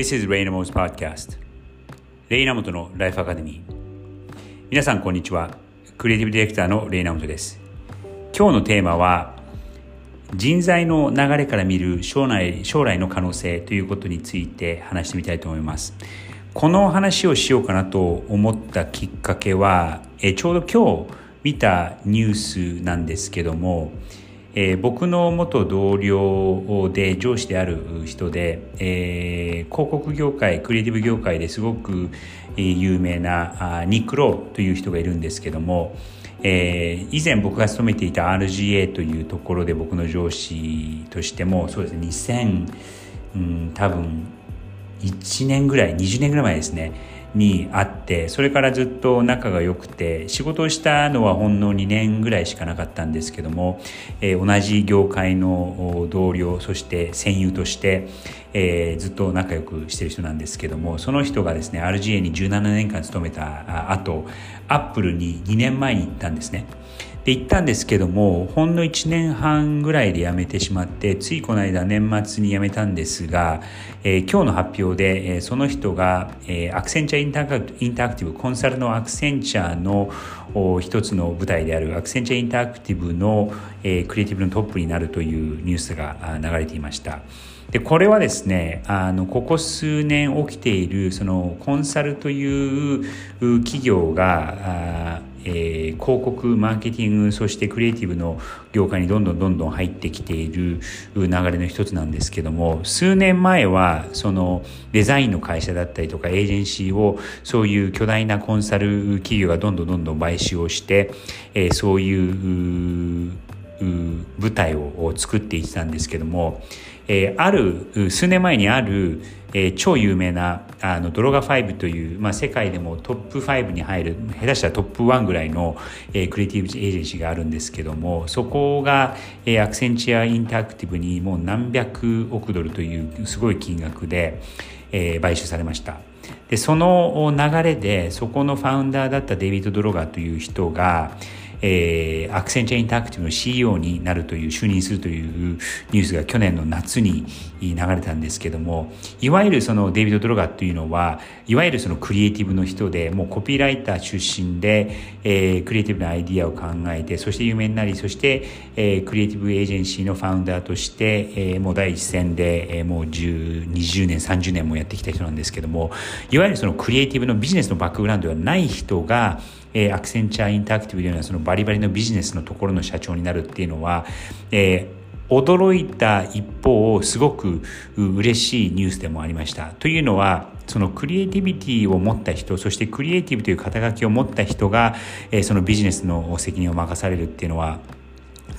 This is レイナモ s Podcast. レイナモトのライフアカデミー皆さんこんにちは。クリエイティブディレクターのレイナモトです。今日のテーマは人材の流れから見る将来将来の可能性ということについて話してみたいと思います。この話をしようかなと思ったきっかけはえちょうど今日見たニュースなんですけどもえー、僕の元同僚で上司である人で、えー、広告業界クリエイティブ業界ですごく有名なあニック・ローという人がいるんですけども、えー、以前僕が勤めていた RGA というところで僕の上司としてもそうですね2000、うん、多分1年ぐらい20年ぐらい前ですねにあってそれからずっと仲が良くて仕事をしたのはほんの2年ぐらいしかなかったんですけども、えー、同じ業界の同僚そして戦友として、えー、ずっと仲良くしてる人なんですけどもその人がですね RGA に17年間勤めた後アップルに2年前に行ったんですね。で行ったんですけどもほんの1年半ぐらいで辞めてしまってついこの間年末に辞めたんですが、えー、今日の発表で、えー、その人が、えー、アクセンチャーインタインタラクティブコンサルのアクセンチャーの一つの舞台であるアクセンチャーインタアクティブの、えー、クリエイティブのトップになるというニュースが流れていました。でこれはですねあのここ数年起きているそのコンサルという企業がえー、広告マーケティングそしてクリエイティブの業界にどんどんどんどん入ってきている流れの一つなんですけども数年前はそのデザインの会社だったりとかエージェンシーをそういう巨大なコンサル企業がどんどんどんどん買収をして、えー、そういう舞台を作っていたんですけども、えー、ある数年前にある、えー、超有名なあのドロガ5という、まあ、世界でもトップ5に入る下手したらトップ1ぐらいの、えー、クリエイティブエージェンシーがあるんですけどもそこが、えー、アクセンチュアインタラクティブにもう何百億ドルというすごい金額で、えー、買収されました。でその流れでそこのファウンダーだったデイビッド・ドロガーという人が、えー、アクセンチャーインタクティブの CEO になるという、就任するというニュースが去年の夏に流れたんですけども、いわゆるそのデイビッド・ドロガというのは、いわゆるそのクリエイティブの人で、もうコピーライター出身で、えー、クリエイティブなアイディアを考えて、そして有名になり、そして、えー、クリエイティブエージェンシーのファウンダーとして、えー、もう第一線で、えー、もう10、20年、30年もやってきた人なんですけども、いわゆるそのクリエイティブのビジネスのバックグラウンドではない人が、えー、アクセンチャーインタラクティブのようなそのバリバリのビジネスのところの社長になるっていうのは、えー、驚いた一方すごく嬉しいニュースでもありました。というのはそのクリエイティビティを持った人そしてクリエイティブという肩書きを持った人が、そのビジネスの責任を任されるっていうのは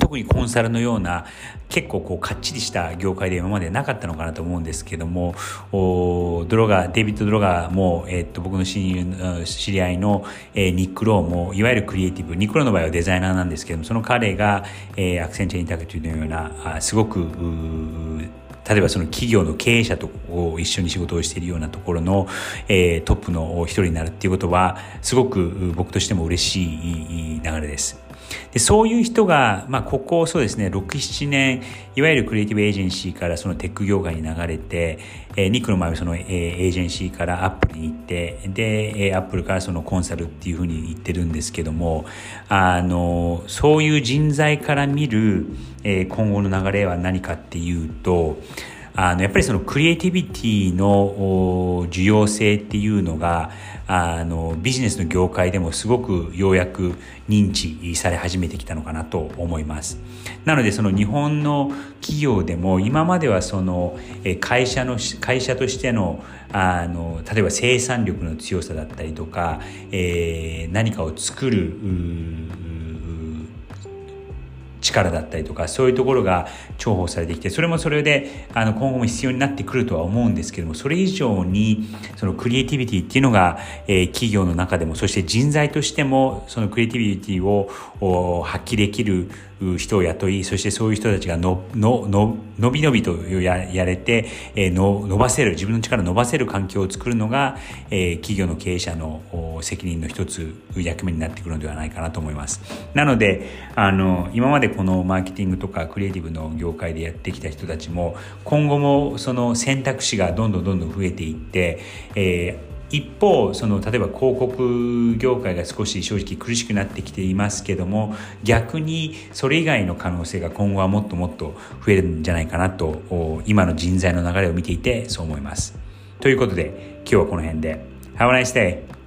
特にコンサルのような結構こうかっちりした業界で今までなかったのかなと思うんですけどもドロガーデイビッド・ドロガーも、えー、っと僕の親友知り合いの、えー、ニック・ローもいわゆるクリエイティブニック・ローの場合はデザイナーなんですけどもその彼が、えー、アクセンチュア・インタラクティブのようなあすごく例えばその企業の経営者と一緒に仕事をしているようなところの、えー、トップの一人になるっていうことはすごく僕としても嬉しい流れです。でそういう人が、まあ、ここそうですね、6、7年、いわゆるクリエイティブエージェンシーからそのテック業界に流れて、えー、ニックの場合はその、えー、エージェンシーからアップルに行って、で、えー、アップルからそのコンサルっていうふうに言ってるんですけども、あの、そういう人材から見る、えー、今後の流れは何かっていうと、あのやっぱりそのクリエイティビティの需要性っていうのがあのビジネスの業界でもすごくようやく認知され始めてきたのかなと思います。なのでその日本の企業でも今まではその会社の会社としてのあの例えば生産力の強さだったりとか、えー、何かを作る力だったりとかそういうところが重宝されてきてそれもそれであの今後も必要になってくるとは思うんですけどもそれ以上にそのクリエイティビティっていうのが、えー、企業の中でもそして人材としてもそのクリエイティビティを発揮できる人を雇いそしてそういう人たちがののの伸び伸びとややれて、えー、の伸ばせる自分の力を伸ばせる環境を作るのが、えー、企業の経営者の責任の一つ役目になってくるのではないかなと思います。なのであの今までこのマーケティングとかクリエイティブの業界でやってきた人たちも今後もその選択肢がどんどんどんどん増えていって、えー一方その例えば広告業界が少し正直苦しくなってきていますけども逆にそれ以外の可能性が今後はもっともっと増えるんじゃないかなと今の人材の流れを見ていてそう思いますということで今日はこの辺で Have a nice day!